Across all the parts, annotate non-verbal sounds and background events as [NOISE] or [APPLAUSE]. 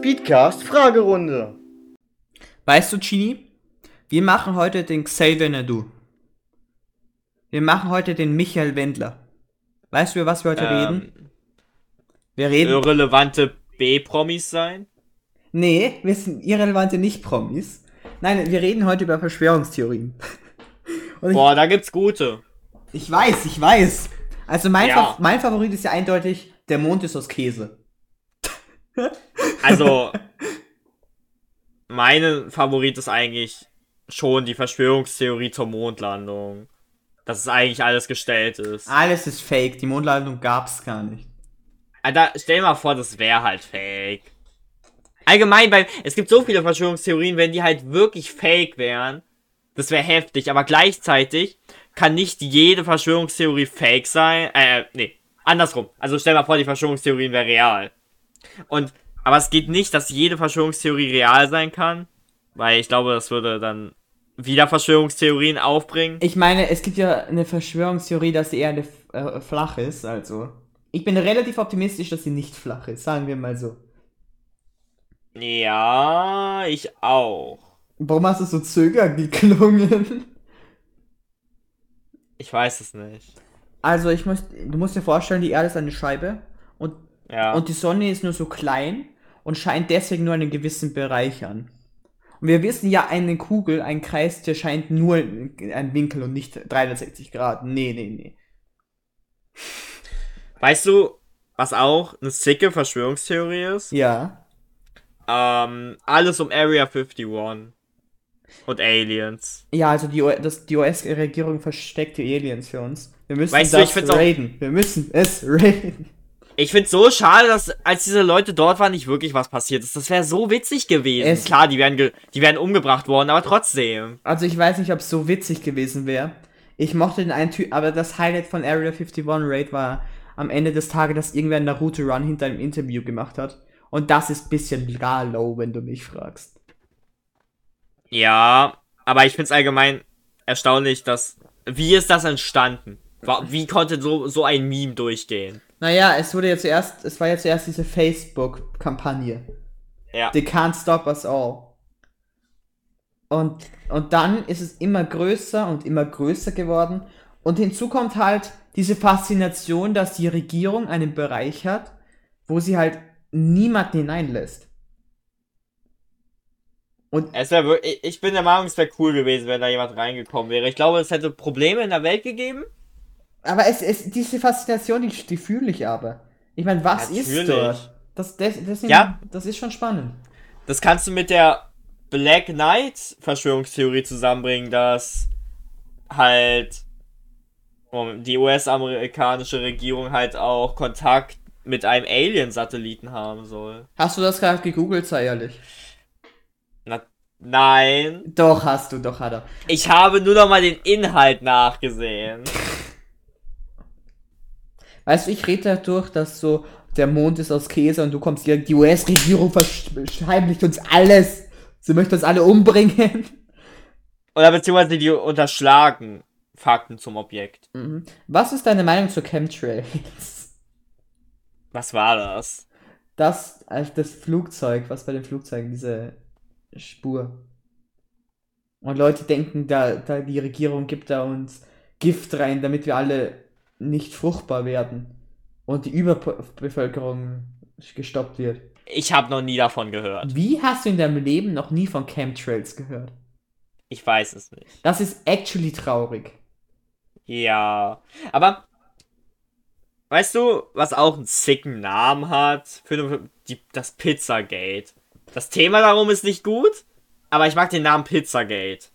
Speedcast Fragerunde. Weißt du, Chini? Wir machen heute den Xavier Nadu. Wir machen heute den Michael Wendler. Weißt du, über was wir heute Ähm, reden? Wir reden. irrelevante B-Promis sein? Nee, wir sind irrelevante Nicht-Promis. Nein, wir reden heute über Verschwörungstheorien. [LAUGHS] Und ich, Boah, da gibt's gute. ich weiß, ich weiß. Also mein, Ja. Fa mein Favorit ist ja eindeutig, der Mond ist aus Käse. Also, mein Favorit ist eigentlich schon die Verschwörungstheorie zur Mondlandung. Dass es eigentlich alles gestellt ist. Alles ist fake, die Mondlandung gab's gar nicht. Alter, stell mal vor, das wäre halt fake. Allgemein, weil es gibt so viele Verschwörungstheorien, wenn die halt wirklich fake wären, das wäre heftig, aber gleichzeitig kann nicht jede Verschwörungstheorie fake sein. Äh, nee, andersrum. Also stell mal vor, die Verschwörungstheorien wäre real. Und, aber es geht nicht, dass jede Verschwörungstheorie real sein kann, weil ich glaube, das würde dann wieder Verschwörungstheorien aufbringen. Ich meine, es gibt ja eine Verschwörungstheorie, dass die Erde äh, flach ist, also. Ich bin relativ optimistisch, dass sie nicht flach ist, sagen wir mal so. Ja, ich auch. Warum hast du so zögernd geklungen? Ich weiß es nicht. Also, ich muss, du musst dir vorstellen, die Erde ist eine Scheibe und, Ja. und die Sonne ist nur so klein und scheint deswegen nur einen gewissen Bereich an. Und wir wissen ja, eine Kugel, ein Kreis, der scheint nur ein Winkel und nicht 360 Grad. Nee, nee, nee. Weißt du, was auch eine sicke Verschwörungstheorie ist? Ja. Ähm, alles um Area 51 und Aliens. Ja, also die, das, die US-Regierung versteckt die Aliens für uns. Wir müssen Weißt du, das ich find's auch- raiden. Wir müssen es [LAUGHS] raiden. Ich find's so schade, dass als diese Leute dort waren, nicht wirklich was passiert ist. Das wäre so witzig gewesen. Es- Klar, die wären, die wären umgebracht worden, aber trotzdem. Also ich weiß nicht, ob es so witzig gewesen wäre. Ich mochte den einen Typ, aber das Highlight von Area 51 Raid war am Ende des Tages, dass irgendwer einen Naruto Run hinter einem Interview gemacht hat. Und das ist bisschen gar low, wenn du mich fragst. Ja, aber ich find's allgemein erstaunlich, dass. Wie ist das entstanden? Wie konnte so, so ein Meme durchgehen? Naja, es wurde ja zuerst, es war ja zuerst diese Facebook-Kampagne. Ja. They can't stop us all. Und, und dann ist es immer größer und immer größer geworden. Und hinzu kommt halt diese Faszination, dass die Regierung einen Bereich hat, wo sie halt niemanden hineinlässt. Und Es wäre wirklich. Ich bin der Meinung, es wäre cool gewesen, wenn da jemand reingekommen wäre. Ich glaube, es hätte Probleme in der Welt gegeben. Aber es, es diese Faszination, die, die fühle ich aber. Ich meine, was ist Natürlich. dort? Das, das, sind, Ja. das ist schon spannend. Das kannst du mit der Black Knight Verschwörungstheorie zusammenbringen, dass halt die US-amerikanische Regierung halt auch Kontakt mit einem Alien-Satelliten haben soll. Hast du das gerade gegoogelt, sei ehrlich? Na, nein. Doch, hast du, doch hat er. Ich habe nur noch mal den Inhalt nachgesehen. Weißt du, ich rede dadurch, dass so der Mond ist aus Käse und du kommst hier, die US-Regierung verheimlicht uns alles. Sie möchte uns alle umbringen. [LAUGHS] Oder beziehungsweise die unterschlagen Fakten zum Objekt. Mhm. Was ist deine Meinung zu Chemtrails? Was war das? Das, also das Flugzeug, was bei den Flugzeugen, diese Spur. Und Leute denken, da, da die Regierung gibt da uns Gift rein, damit wir alle nicht fruchtbar werden. Und die Überbevölkerung gestoppt wird. Ich habe noch nie davon gehört. Wie hast du in deinem Leben noch nie von Chemtrails gehört? Ich weiß es nicht. Das ist actually traurig. Ja, aber weißt du, was auch einen sicken Namen hat? Für die, das Pizzagate. Das Thema darum ist nicht gut, aber ich mag den Namen Pizzagate.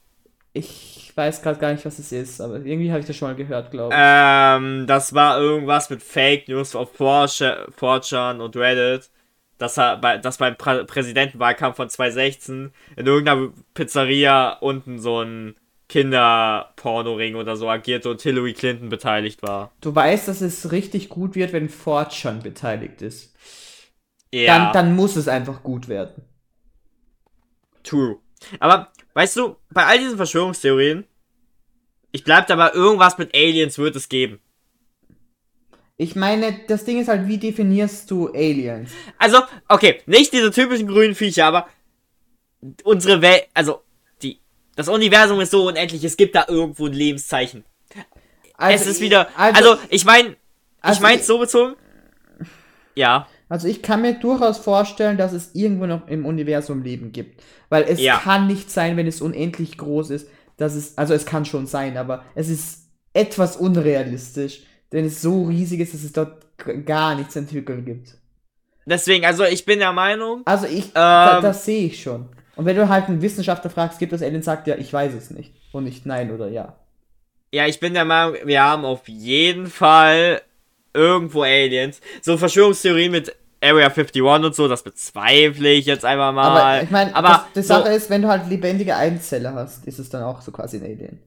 Ich weiß gerade gar nicht, was es ist, aber irgendwie habe ich das schon mal gehört, glaube ich. Ähm, das war irgendwas mit Fake News auf 4chan und Reddit. Dass, er bei, dass beim Prä Präsidentenwahlkampf von 2016 in irgendeiner Pizzeria unten so ein Kinderpornoring oder so agierte und Hillary Clinton beteiligt war. Du weißt, dass es richtig gut wird, wenn Fortune beteiligt ist. Ja. Dann, dann muss es einfach gut werden. True. Aber, weißt du, bei all diesen Verschwörungstheorien, ich bleib dabei, irgendwas mit Aliens wird es geben. Ich meine, das Ding ist halt, wie definierst du Aliens? Also, okay, nicht diese typischen grünen Viecher, aber unsere Welt, also die, das Universum ist so unendlich, es gibt da irgendwo ein Lebenszeichen. es ist wieder, also, ich meine, ich also meine so bezogen. Ja, Also ich kann mir durchaus vorstellen, dass es irgendwo noch im Universum Leben gibt. Weil es Ja. kann nicht sein, wenn es unendlich groß ist, dass es, also es kann schon sein, aber es ist etwas unrealistisch, wenn es so riesig ist, dass es dort gar nichts entwickeln gibt. deswegen, also ich bin der Meinung, Also ich, da, Ähm. das sehe ich schon. Und wenn du halt einen Wissenschaftler fragst, gibt es Alien, sagt ja, ich weiß es nicht. Und nicht nein oder ja. ja, ich bin der Meinung, wir haben auf jeden Fall irgendwo Aliens. So Verschwörungstheorien mit Area 51 und so, das bezweifle ich jetzt einfach mal. Aber ich meine, aber die so- Sache ist, wenn du halt lebendige Einzeller hast, ist es dann auch so quasi ein Alien.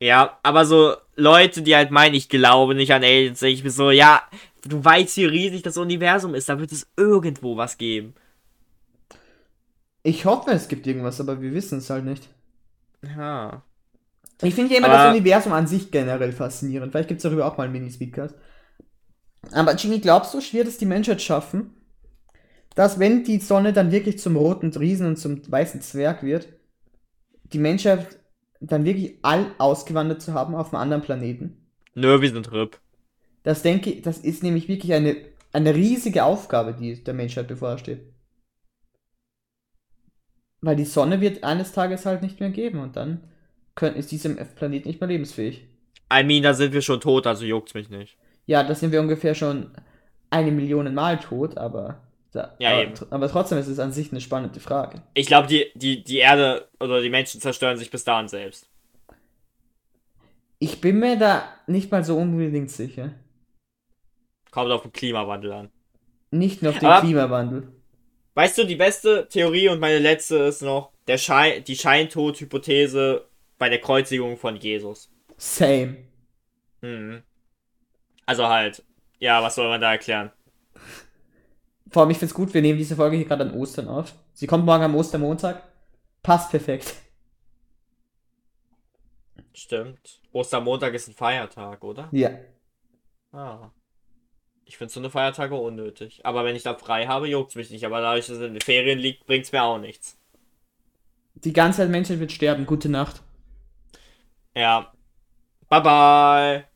Ja, aber so Leute, die halt meinen, ich glaube nicht an Aliens, ich bin so, ja, du weißt, wie riesig das Universum ist, da wird es irgendwo was geben. Ich hoffe, es gibt irgendwas, aber wir wissen es halt nicht. Ja. Ich finde ja immer Aber- das Universum an sich generell faszinierend. Vielleicht gibt es darüber auch mal einen Mini-Speedcast. Aber Jimmy, glaubst du, wird es die Menschheit schaffen, dass wenn die Sonne dann wirklich zum roten Riesen und zum weißen Zwerg wird, die Menschheit dann wirklich all ausgewandert zu haben auf einem anderen Planeten? Nö, wir sind RIP. Das denke ich, das ist nämlich wirklich eine, eine riesige Aufgabe, die der Menschheit bevorsteht. Weil die Sonne wird eines Tages halt nicht mehr geben und dann können, ist dieser Planet nicht mehr lebensfähig. I mean, da sind wir schon tot, also juckt's mich nicht. Ja, da sind wir ungefähr schon eine Million Mal tot, aber, da, Ja, aber, eben. aber trotzdem ist es an sich eine spannende Frage. Ich glaube, die, die, die Erde oder die Menschen zerstören sich bis dahin selbst. Ich bin mir da nicht mal so unbedingt sicher. Kommt auf den Klimawandel an. Nicht nur auf den Aber- Klimawandel. Weißt du, die beste Theorie und meine letzte ist noch der Schein, die Scheintod-Hypothese bei der Kreuzigung von Jesus. Same. Mhm. Also halt, ja, was soll man da erklären? Vor allem, ich finde es gut, wir nehmen diese Folge hier gerade an Ostern auf. Sie kommt morgen am Ostermontag. Passt perfekt. Stimmt. Ostermontag ist ein Feiertag, oder? Ja. Ah. Ich finde so eine Feiertage unnötig. Aber wenn ich da frei habe, juckt's mich nicht. Aber dadurch, dass es in den Ferien liegt, bringt's mir auch nichts. Die ganze Menschheit wird sterben. Gute Nacht. Ja. Bye bye.